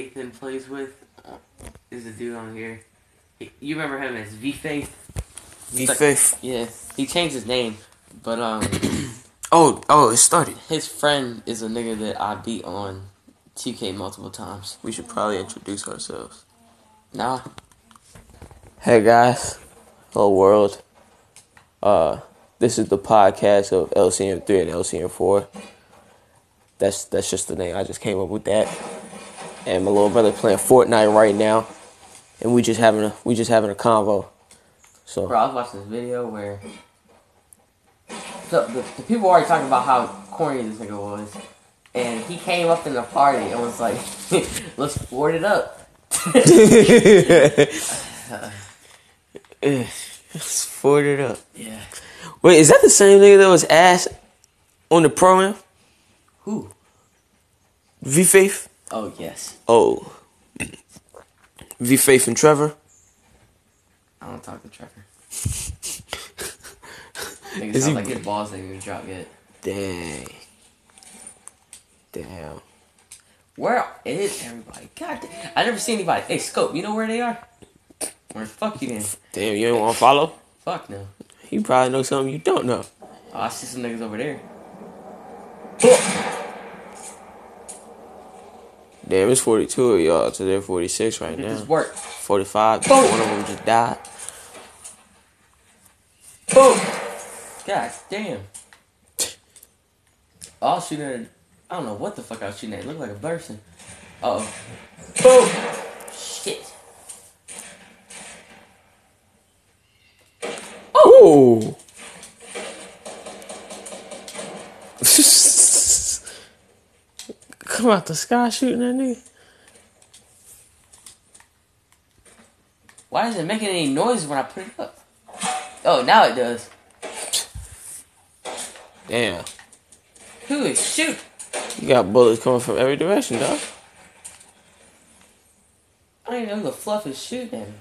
Nathan plays with is a dude on here. He- You remember him as V Faith? V like- Faith. Yeah, he changed his name, but um, Oh, oh, it started. his friend is a nigga that I beat on 2K multiple times. We should probably introduce ourselves. Nah, Hey guys, hello world. Uh, this is the podcast of LCM three and LCM four. That's that's just the name. I just came up with that. And my little brother playing Fortnite right now, and we just having a we just having a convo. So bro, I was watching this video where the, the, the people were already talking about how corny this nigga was, and he came up in the party and was like, "Let's board it up." Let's forward it up. Yeah. Wait, is that the same nigga that was ass on the program? Who? V Faith? Oh yes. Oh. V Faith and Trevor? I don't talk to Trevor. Nigga Is sounds he- like balls ain't even dropped yet. Dang. Damn. Where is everybody? God, damn. I never see anybody. Hey, Scope, you know where they are? Where the fuck you then? Damn, you ain't want to follow? Fuck no. He probably know something you don't know. Oh, I see some niggas over there. Damn, it's 42 of y'all, so they're 46 right now. this work. 45, Boom. one of them just died. Boom. God damn. Oh, I was shooting at. I don't know what the fuck I was shooting at. It looked like a person. Uh oh. Boom. Come out the sky shooting at nigga. Why isn't it making any noise when I put it up? Oh, now it does. Damn. Who is shoot? You got bullets coming from every direction, dog. I don't even know who the fluff is shooting at me.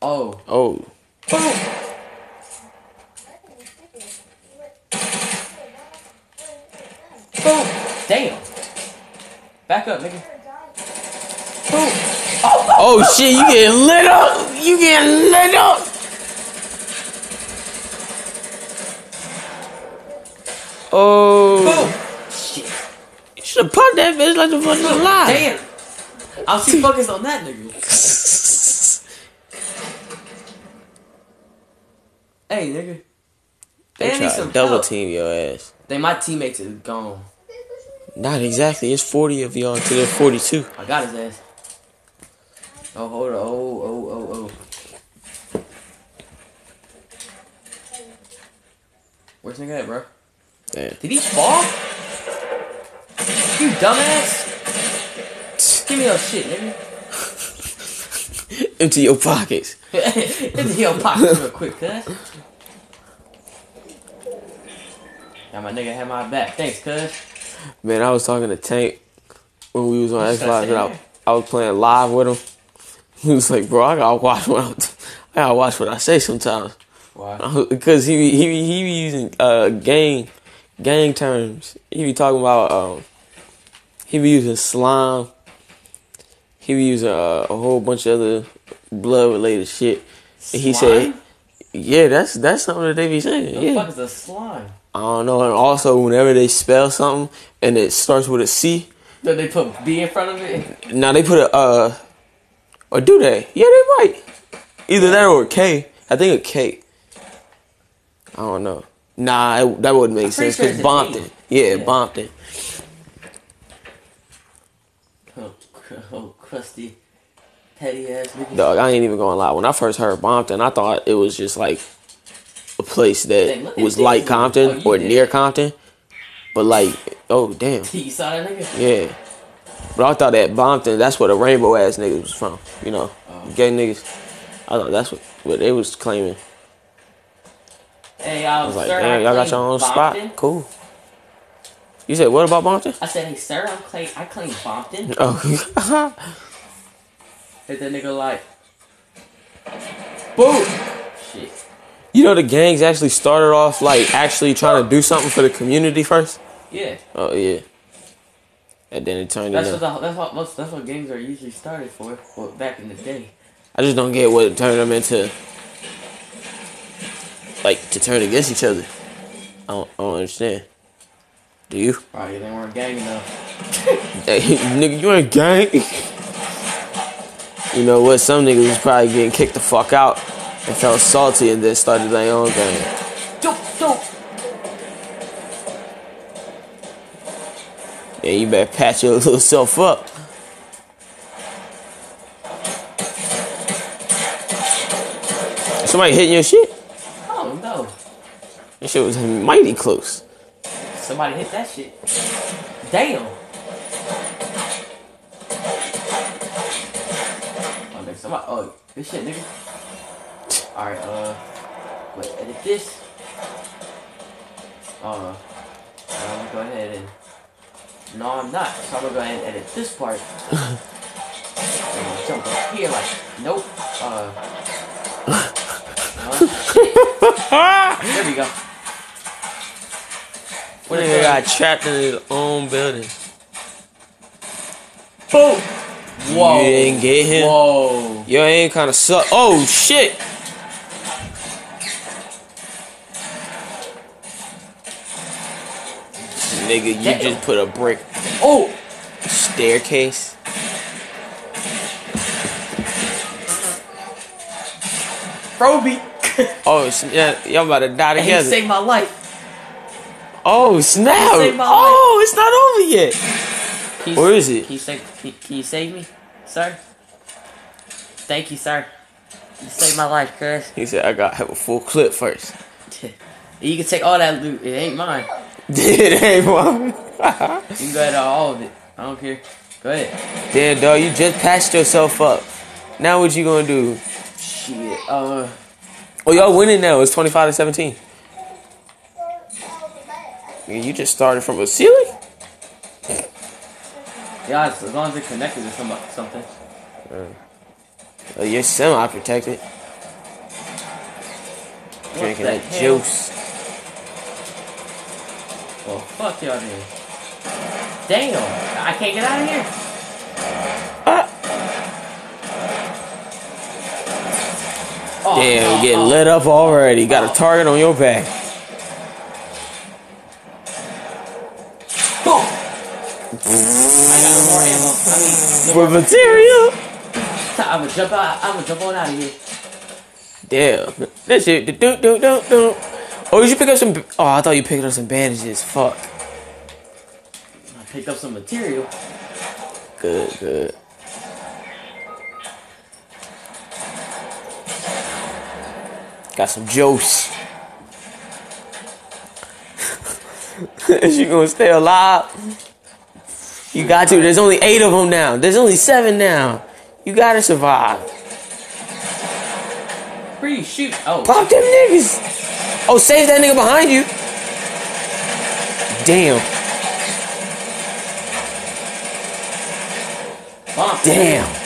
Oh. Oh. Boom. Boom. Damn. Back up, nigga. Boom. Oh, Oh shit, you getting lit up! You getting lit up! Oh. Shit. You should have popped that bitch like the fucking alive. Damn. I was too focused on that nigga. Hey, nigga. They They need try some to double help. team your ass. Then my teammates is gone. Not exactly. It's 40 of y'all to their 42. I got his ass. Oh, hold on. Oh, oh, oh, oh. Where's nigga at, bro? Damn. Did he fall? You dumbass! Give me your shit, nigga. Empty your pockets. Into your pockets real quick, cuz. Got my nigga had my back. Thanks, cuz. Man, I was talking to Tank when we was on Xbox and I. I was playing live with him. He was like, bro, I gotta watch what I'm, I gotta watch what I say sometimes. Why? Because he, he, he be using uh, gang, gang terms. He be talking about, um, he be using slime. He be using uh, a whole bunch of other blood related shit. And he said, yeah, that's that's something that they be saying. The yeah. fuck is a slime? I don't know. And also, whenever they spell something and it starts with a C, Did they put B in front of it? now they put a uh, or do they? Yeah, they might. Either that or a K. I think a K. I don't know. Nah, it, that wouldn't make sense because a Bompton. Yeah, Yeah. Bompton. Oh, oh crusty, petty ass nigga. Dog, I ain't even gonna lie. When I first heard Bompton, I thought it was just like a place that was like Compton Oh, or did. near Compton. But like, oh damn. You saw that nigga? Yeah. But I thought that Bompton, that's where the rainbow ass niggas was from. You know, Oh. gay niggas. I thought that's what, what they was claiming. Hey, um, I was like, damn, I y'all got your own Bompton. spot. Cool. You said what about Bompton? I said, hey, sir, I'm claim, I claim Bompton. Oh, Hit that nigga like, boom. You know the gangs actually started off like actually trying to do something for the community first. Yeah. Oh yeah. and then it turned That's into. what the, that's what most that's what gangs are usually started for. Well, back in the day. I just don't get what turned them into. Like to turn against each other. I don't, I don't understand. Do you? Oh, probably they weren't gang enough. Hey, nigga, you ain't gang. You know what? Some niggas was probably getting kicked the fuck out and felt salty and then started their own. Dope, dope. Yeah, you better patch your little self up. Somebody hitting your shit? Oh no! That shit was mighty close. Somebody hit that shit. Damn. Oh, somebody. Oh, this shit, nigga. All right. Uh, wait. Edit this. Uh, I'm gonna go ahead and. No, I'm not. So I'm gonna go ahead and edit this part. and jump up here like, nope. Uh. huh? There we go. What is nigga got trapped in his own building? Boom! Whoa. You didn't get him? Whoa. Your aim kind of suck. Oh shit! Nigga, you Damn. just put a brick Oh! staircase. Froby! Oh, yeah, y'all about to die and he together. saved my life. oh snap! Oh, it's not over yet. Where is it? Can you, save, can, can you save me, sir? Thank you, sir. You saved my life, cuz. He said, "I got to have a full clip first. you can take all that loot. It ain't mine. It ain't one. You can go ahead all of it. I don't care. Go ahead. Damn, dog, you just patched yourself up. Now what you gonna do? Shit. Uh, Oh, y'all winning now. It's twenty five to seventeen. Man, you just started from a ceiling. yeah, as long as it's connected to some, something. Oh, you're semi protected. Drinking that hell? juice. Well, fuck y'all then. Damn. I can't get out of here. Ah. Oh, Damn, oh, you getting oh. lit up already. Got a target on your back. Boom! I got more ammo. I mean, no material. I'm gonna jump out. I'm gonna jump on out of here. Damn. That shit. Do, do, do, do. Oh, did you pick up some? Oh, I thought you picked up some bandages. Fuck. I picked up some material. Good, good. Got some juice. Is you gonna stay alive? You got to. There's only eight of them now. There's only seven now. You gotta survive. You shoot? Oh, Pop them niggas. Oh, save that nigga behind you. Damn. Damn.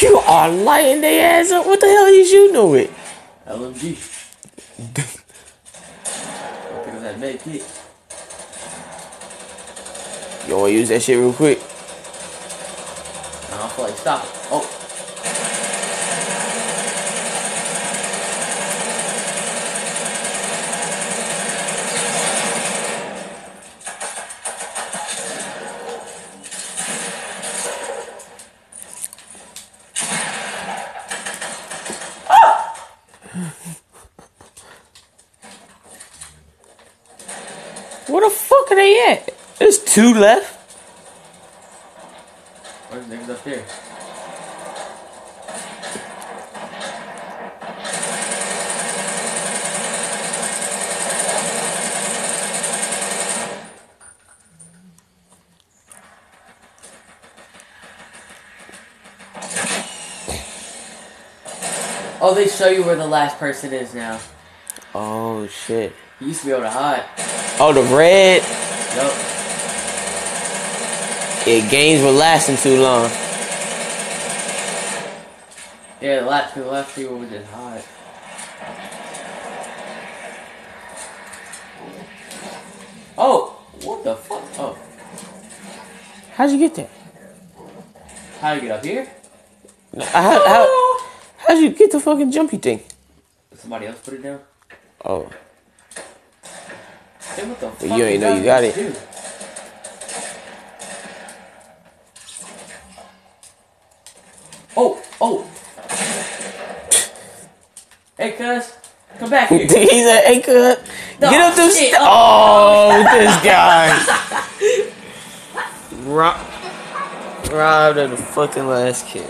You are lighting their ass up. What the hell are you with? LMG. I'll pick up that. You wanna use that shit real quick? I don't feel like stop it. Oh, Where the fuck are they at? There's two left. niggas up there? Oh, they show you where the last person is now. Oh shit. You used to be able to hide. Oh, the red. Nope. Yeah, games were lasting too long. Yeah, the last, the last people would just hide. Oh, what the fuck? Oh. How'd you get there? How do you get up here? How, how, how'd you get the fucking jumpy thing? Somebody else put it down? Oh, Hey, what the you ain't know you got it. to do? Oh, oh. Hey, cuz. Come back here. he said, "Hey, cut, No, get up them shit. st- Oh, oh this guy. Rob, robbed of the fucking last kid.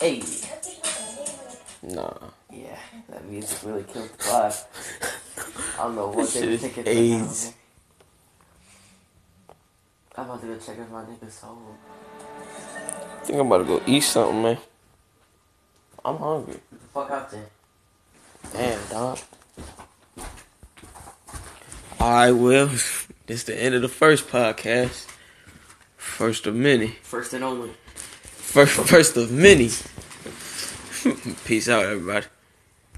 Hey. Nah. Yeah, that music really killed the vibe. I don't know what they were thinking. AIDS. I'm about to go check if my nigga's home. I think I'm about to go eat something, man. I'm hungry. Fuck out there. Damn, dog. Alright, well, this the end of the first podcast. First of many. First and only. First, first of many. Peace out, everybody.